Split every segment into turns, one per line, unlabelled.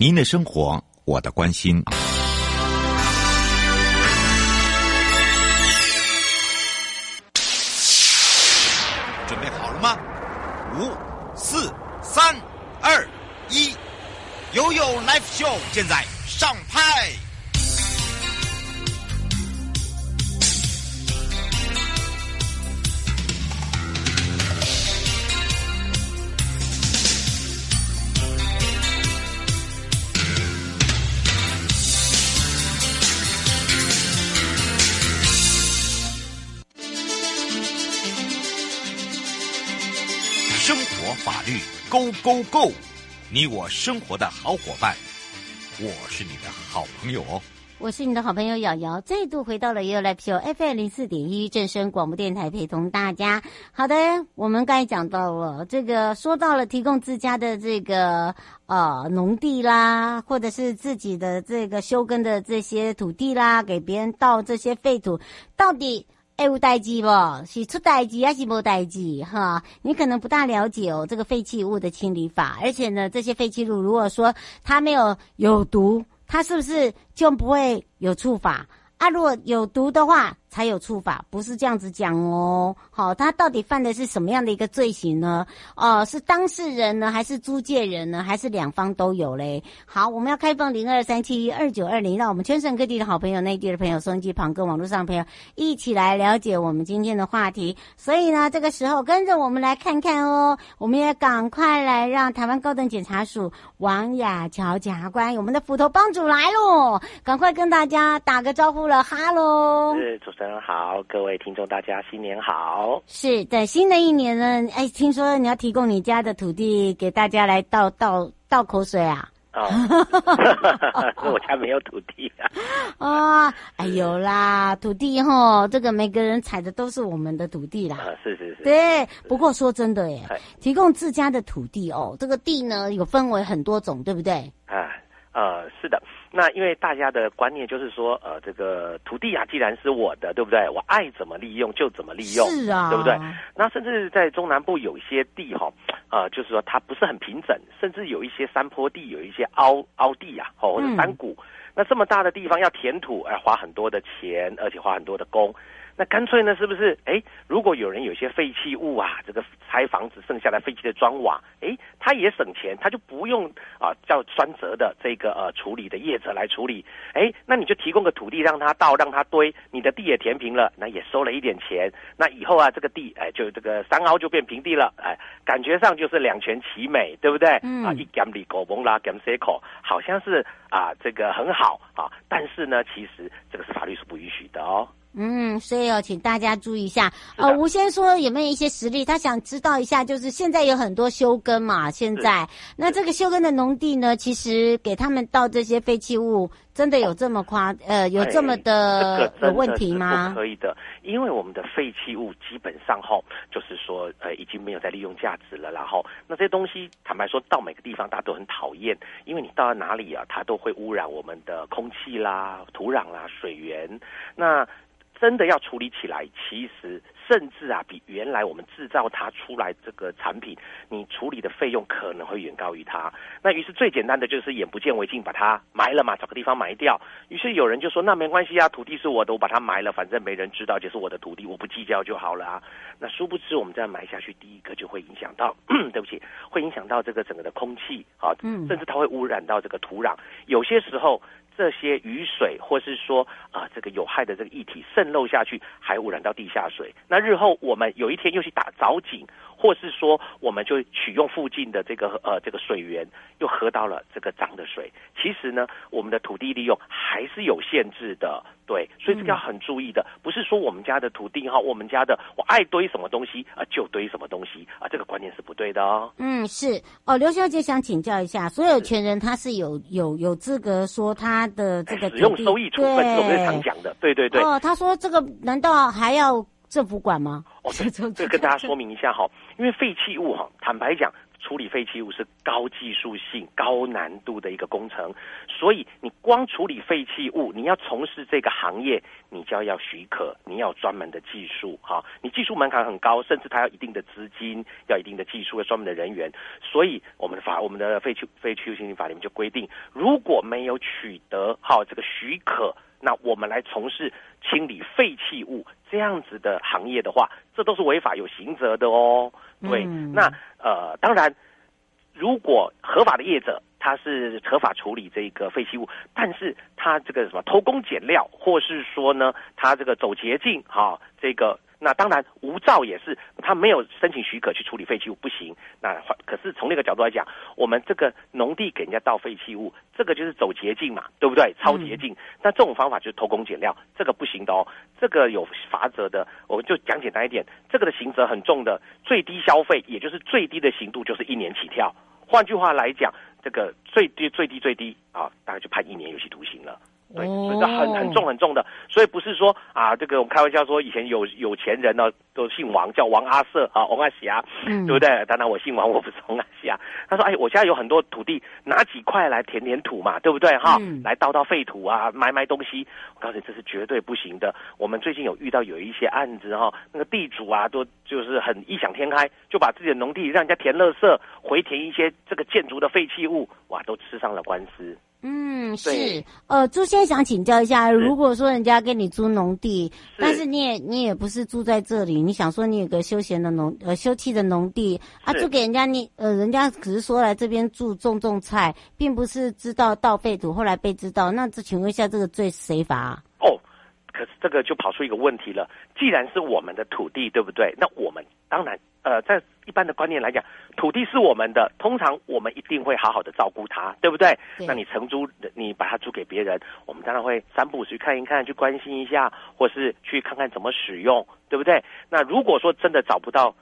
您的生活，我的关心。准备好了吗？五、四、三、二、一悠悠 Live Show 现在上 Go Go Go！你我生活的好伙伴，我是你的好朋友哦。
我是你的好朋友瑶瑶，再度回到了 YOYO Live Show FM 零四点一正声广播电台，陪同大家。好的，我们刚才讲到了这个，说到了提供自家的这个呃农地啦，或者是自己的这个休耕的这些土地啦，给别人倒这些废土，到底？哎，有代志不？是出代志还是无代志？哈，你可能不大了解哦，这个废弃物的清理法。而且呢，这些废弃物如果说它没有有毒，它是不是就不会有处罚？啊，如果有毒的话，才有处罚，不是这样子讲哦。好，他到底犯的是什么样的一个罪行呢？哦，是当事人呢，还是租借人呢，还是两方都有嘞？好，我们要开放零二三七二九二零，让我们全省各地的好朋友、内地的朋友、收音机旁跟网络上的朋友一起来了解我们今天的话题。所以呢，这个时候跟着我们来看看哦，我们也赶快来让台湾高等检察署王雅乔检察官，我们的斧头帮主来喽，赶快跟大家打个招呼了，哈喽。
是主持人好，各位听众大家新年好。
是在新的一年呢，哎，听说你要提供你家的土地给大家来倒倒倒口水啊？
哦，我家没有土地啊。
啊、哦，哎有啦，土地齁，这个每个人踩的都是我们的土地啦。
啊，是是是。
对，不过说真的耶，提供自家的土地哦，这个地呢有分为很多种，对不对？
啊，呃，是的。那因为大家的观念就是说，呃，这个土地啊，既然是我的，对不对？我爱怎么利用就怎么利用，
是啊，
对不对？那甚至在中南部有一些地哈、哦，呃，就是说它不是很平整，甚至有一些山坡地，有一些凹凹地啊，哦，或者山谷。嗯、那这么大的地方要填土，哎、呃，花很多的钱，而且花很多的工。那干脆呢，是不是？哎，如果有人有些废弃物啊，这个拆房子剩下的废弃的砖瓦，哎，他也省钱，他就不用啊叫专责的这个呃处理的业者来处理。哎，那你就提供个土地让他倒，让他堆，你的地也填平了，那也收了一点钱。那以后啊，这个地哎就这个山凹就变平地了，哎，感觉上就是两全其美，对不对？嗯。啊，一减里狗崩啦，减塞口，好像是啊这个很好啊，但是呢，其实这个是法律是不允许的哦。
嗯，所以哦，请大家注意一下。呃，吴先说有没有一些实例？他想知道一下，就是现在有很多休耕嘛，现在那这个休耕的农地呢，其实给他们倒这些废弃物，真的有这么夸？呃，有这么的有
问题吗？可以的，因为我们的废弃物基本上哈，就是说呃，已经没有在利用价值了。然后那这些东西，坦白说，到每个地方大家都很讨厌，因为你到了哪里啊，它都会污染我们的空气啦、土壤啦、水源。那真的要处理起来，其实甚至啊，比原来我们制造它出来这个产品，你处理的费用可能会远高于它。那于是最简单的就是眼不见为净，把它埋了嘛，找个地方埋掉。于是有人就说：“那没关系啊，土地是我的，我把它埋了，反正没人知道，就是我的土地，我不计较就好了啊。”那殊不知，我们这样埋下去，第一个就会影响到，对不起，会影响到这个整个的空气啊，甚至它会污染到这个土壤。有些时候。这些雨水，或是说啊、呃，这个有害的这个液体渗漏下去，还污染到地下水。那日后我们有一天又去打藻井，或是说我们就取用附近的这个呃这个水源，又喝到了这个脏的水。其实呢，我们的土地利用还是有限制的，对，所以这个要很注意的，不是说我们家的土地哈，我们家的我爱堆什么东西啊就堆什么东西啊，这个观念是不对的哦。
嗯，是哦，刘小姐想请教一下，所有权人他是有有有资格说他。的这个
使用收益处分，我们常讲的，对对对。
哦，他说这个难道还要政府管吗？
哦，这这跟大家说明一下哈，因为废弃物哈，坦白讲，处理废弃物是高技术性、高难度的一个工程，所以你光处理废弃物，你要从事这个行业，你就要要许可，你要专门的技术，哈，你技术门槛很高，甚至它要一定的资金，要一定的技术，要专门的人员。所以我们的法，我们的废弃废弃物清理法里面就规定，如果没有取得好这个许可，那我们来从事清理废弃物这样子的行业的话，这都是违法有刑责的哦。对，嗯、那呃，当然，如果合法的业者他是合法处理这个废弃物，但是他这个什么偷工减料，或是说呢，他这个走捷径，哈、哦，这个。那当然，无照也是他没有申请许可去处理废弃物不行。那可是从那个角度来讲，我们这个农地给人家倒废弃物，这个就是走捷径嘛，对不对？超捷径。那这种方法就是偷工减料，这个不行的哦。这个有罚则的，我们就讲简单一点，这个的刑责很重的，最低消费也就是最低的刑度就是一年起跳。换句话来讲，这个最低最低最低啊，大概就判一年有期徒刑了。对，所以这很很重很重的，所以不是说啊，这个我们开玩笑说，以前有有钱人呢都姓王，叫王阿瑟啊，王阿霞，嗯、对不对？当然我姓王，我不是王阿霞。他说，哎，我现在有很多土地，拿几块来填填土嘛，对不对？哈，嗯、来倒倒废土啊，埋埋东西。我告诉你，这是绝对不行的。我们最近有遇到有一些案子哈，那个地主啊，都就是很异想天开，就把自己的农地让人家填垃圾，回填一些这个建筑的废弃物，哇，都吃上了官司。
嗯，是，呃，朱先想请教一下，如果说人家给你租农地，是但是你也你也不是住在这里，你想说你有个休闲的农呃休憩的农地啊，租给人家你呃人家只是说来这边住种种菜，并不是知道倒废土，后来被知道，那这请问一下这个罪谁罚？
哦，可是这个就跑出一个问题了，既然是我们的土地，对不对？那我们当然。呃，在一般的观念来讲，土地是我们的，通常我们一定会好好的照顾它，对不对？对。那你承租，你把它租给别人，我们当然会三步五时去看一看，去关心一下，或是去看看怎么使用，对不对？那如果说真的找不到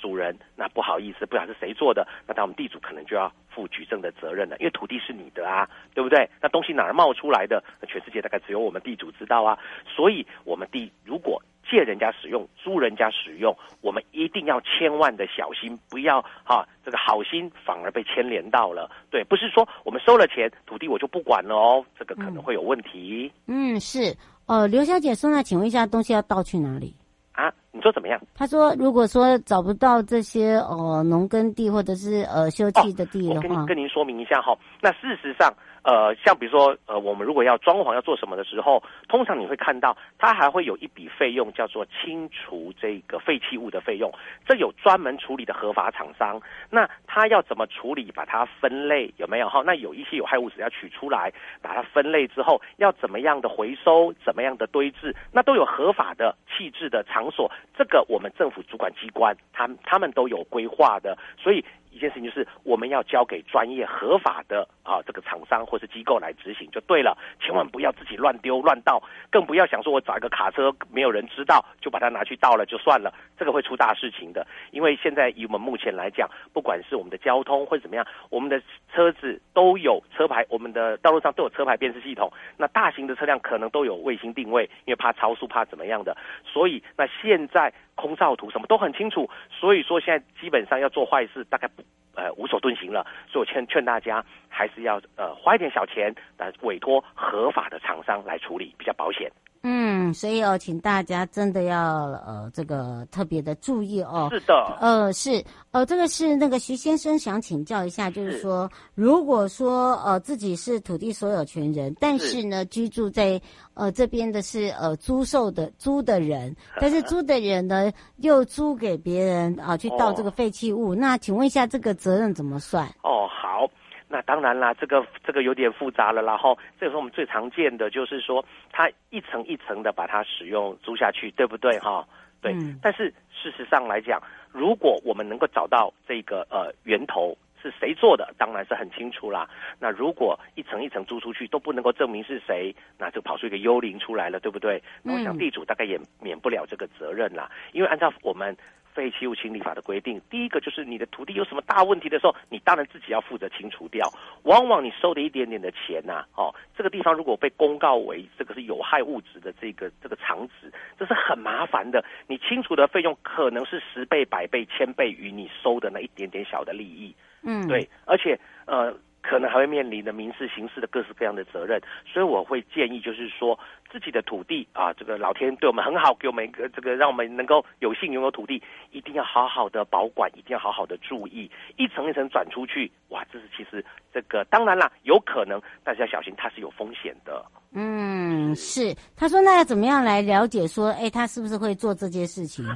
主人，那不好意思，不晓得是谁做的，那当我们地主可能就要负举证的责任了，因为土地是你的啊，对不对？那东西哪儿冒出来的？那全世界大概只有我们地主知道啊，所以我们地如果。借人家使用，租人家使用，我们一定要千万的小心，不要哈、啊、这个好心反而被牵连到了。对，不是说我们收了钱，土地我就不管了哦，这个可能会有问题。
嗯，嗯，是。呃，刘小姐说，那请问一下，东西要倒去哪里？
啊，你说怎么样？
他说，如果说找不到这些呃农耕地或者是呃休憩的地的话，哦、我跟您跟您说明一下哈。那事实上。呃，像比如说，呃，我们如果要装潢要做什么的时候，通常你会看到它还会有一笔费用，叫做清除这个废弃物的费用。这有专门处理的合法厂商，那他要怎么处理？把它分类有没有？哈，那有一些有害物质要取出来，把它分类之后，要怎么样的回收？怎么样的堆置？那都有合法的弃置的场所。这个我们政府主管机关，他他们都有规划的，所以。一件事情就是我们要交给专业合法的啊这个厂商或是机构来执行就对了，千万不要自己乱丢乱倒，更不要想说我找一个卡车没有人知道就把它拿去倒了就算了，这个会出大事情的。因为现在以我们目前来讲，不管是我们的交通或者怎么样，我们的车子都有车牌，我们的道路上都有车牌辨识系统。那大型的车辆可能都有卫星定位，因为怕超速怕怎么样的，所以那现在。空照图什么都很清楚，所以说现在基本上要做坏事，大概不呃无所遁形了。所以我劝劝大家，还是要呃花一点小钱，来委托合法的厂商来处理，比较保险。嗯，所以哦，请大家真的要呃这个特别的注意哦。
是的，
呃是呃这个是那个徐先生想请教一下，就是说，是如果说呃自己是土地所有权人，但是呢是居住在呃这边的是呃租售的租的人，但是租的人呢又租给别人啊、呃、去倒这个废弃物，哦、那请问一下这个责任怎么算？
哦好。那当然啦，这个这个有点复杂了。然后，这个是我们最常见的，就是说，它一层一层的把它使用租下去，对不对？哈，对。嗯。但是事实上来讲，如果我们能够找到这个呃源头是谁做的，当然是很清楚啦。那如果一层一层租出去都不能够证明是谁，那就跑出一个幽灵出来了，对不对？那我想地主大概也免不了这个责任啦，因为按照我们。废弃物清理法的规定，第一个就是你的土地有什么大问题的时候，你当然自己要负责清除掉。往往你收的一点点的钱呐、啊，哦，这个地方如果被公告为这个是有害物质的这个这个场址，这是很麻烦的。你清除的费用可能是十倍、百倍、千倍于你收的那一点点小的利益。
嗯，
对，而且呃。可能还会面临的民事、刑事的各式各样的责任，所以我会建议，就是说自己的土地啊，这个老天对我们很好，给我们一个这个让我们能够有幸拥有土地，一定要好好的保管，一定要好好的注意，一层一层转出去，哇，这是其实这个当然啦，有可能，但是要小心，它是有风险的。
嗯，是。他说，那要怎么样来了解说，哎，他是不是会做这件事情？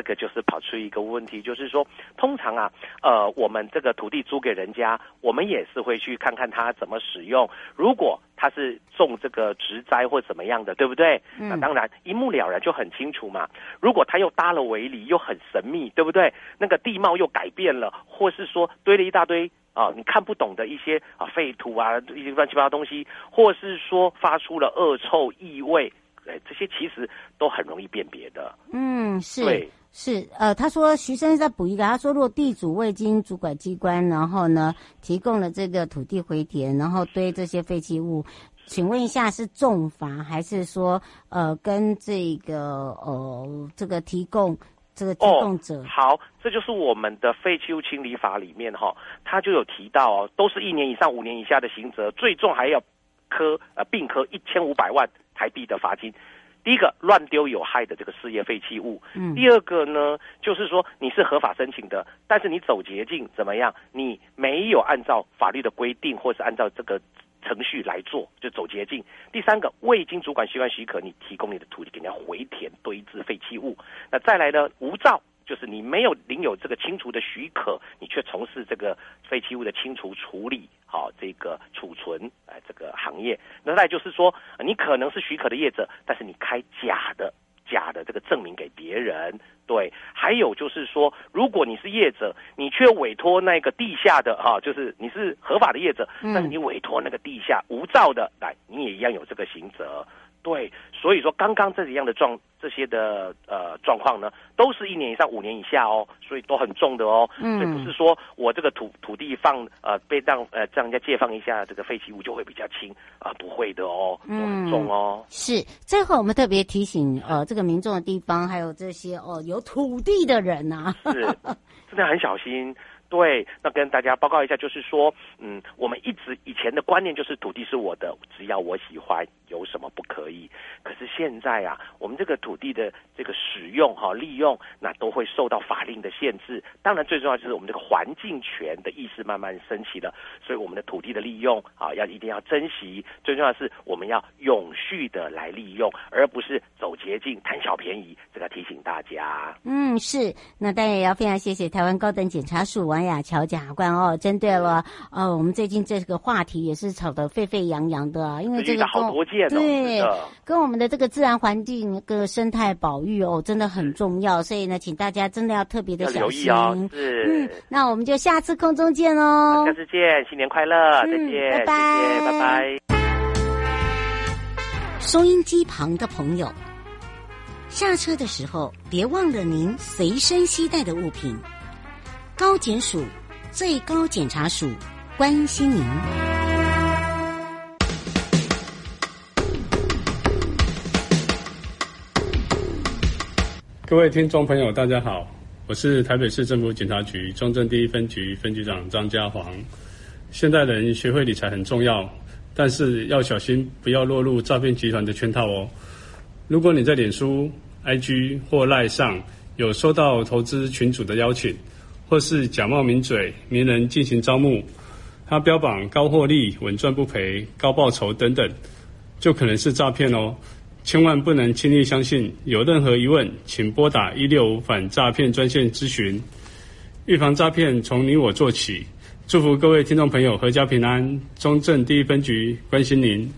这个就是跑出一个问题，就是说，通常啊，呃，我们这个土地租给人家，我们也是会去看看他怎么使用。如果他是种这个植栽或怎么样的，对不对？嗯、那当然一目了然就很清楚嘛。如果他又搭了围篱，又很神秘，对不对？那个地貌又改变了，或是说堆了一大堆啊，你看不懂的一些啊废土啊，一些乱七八糟东西，或是说发出了恶臭异味，哎，这些其实都很容易辨别的。
嗯，是。
对。
是，呃，他说徐生再补一个，他说如果地主未经主管机关，然后呢提供了这个土地回填，然后堆这些废弃物，请问一下是重罚还是说呃跟这个呃这个提供这个提供者？
哦，好，这就是我们的废弃物清理法里面哈，他就有提到哦，都是一年以上五年以下的刑责，最重还要科呃并科一千五百万台币的罚金。第一个乱丢有害的这个事业废弃物，嗯，第二个呢，就是说你是合法申请的，但是你走捷径怎么样？你没有按照法律的规定，或是按照这个程序来做，就走捷径。第三个未经主管机关许可，你提供你的土地给人家回填堆置废弃物，那再来呢，无照。就是你没有领有这个清除的许可，你却从事这个废弃物的清除处理，好，这个储存，哎，这个行业。那再就是说，你可能是许可的业者，但是你开假的、假的这个证明给别人，对。还有就是说，如果你是业者，你却委托那个地下的，哈，就是你是合法的业者，但是你委托那个地下无照的，来，你也一样有这个刑责。对，所以说刚刚这几样的状这些的呃状况呢，都是一年以上五年以下哦，所以都很重的哦。嗯，所以不是说我这个土土地放呃被让呃让人家借放一下这个废弃物就会比较轻啊、呃，不会的哦，都很重哦。
嗯、是，最后我们特别提醒呃这个民众的地方，还有这些哦有土地的人呐、啊，
是真的很小心。对，那跟大家报告一下，就是说，嗯，我们一直以前的观念就是土地是我的，只要我喜欢，有什么不可以？可是现在啊，我们这个土地的这个使用哈、利用，那都会受到法令的限制。当然，最重要就是我们这个环境权的意识慢慢升起了，所以我们的土地的利用啊，要一定要珍惜。最重要的是，我们要永续的来利用，而不是走捷径贪小便宜。这个提醒大家。
嗯，是。那当然也要非常谢谢台湾高等检察署啊王雅乔检察官哦，针对了呃，我们最近这个话题也是吵得沸沸扬扬的啊，因为这个
好多件、哦、
对，跟我们的这个自然环境、个生态保育哦，真的很重要，所以呢，请大家真的要特别的小心。
哦、是，
嗯，那我们就下次空中见喽，
下次见，新年快乐，再见，
嗯、拜拜，
谢谢，拜拜。
收音机旁的朋友，下车的时候别忘了您随身携带的物品。高检署。最高检察署关心您。
各位听众朋友，大家好，我是台北市政府警察局中正第一分局分局长张家煌。现代人学会理财很重要，但是要小心，不要落入诈骗集团的圈套哦。如果你在脸书、IG 或 LINE 上有收到投资群组的邀请，或是假冒名嘴、名人进行招募，他标榜高获利、稳赚不赔、高报酬等等，就可能是诈骗哦。千万不能轻易相信。有任何疑问，请拨打一六五反诈骗专线咨询。预防诈骗，从你我做起。祝福各位听众朋友阖家平安。中正第一分局关心您。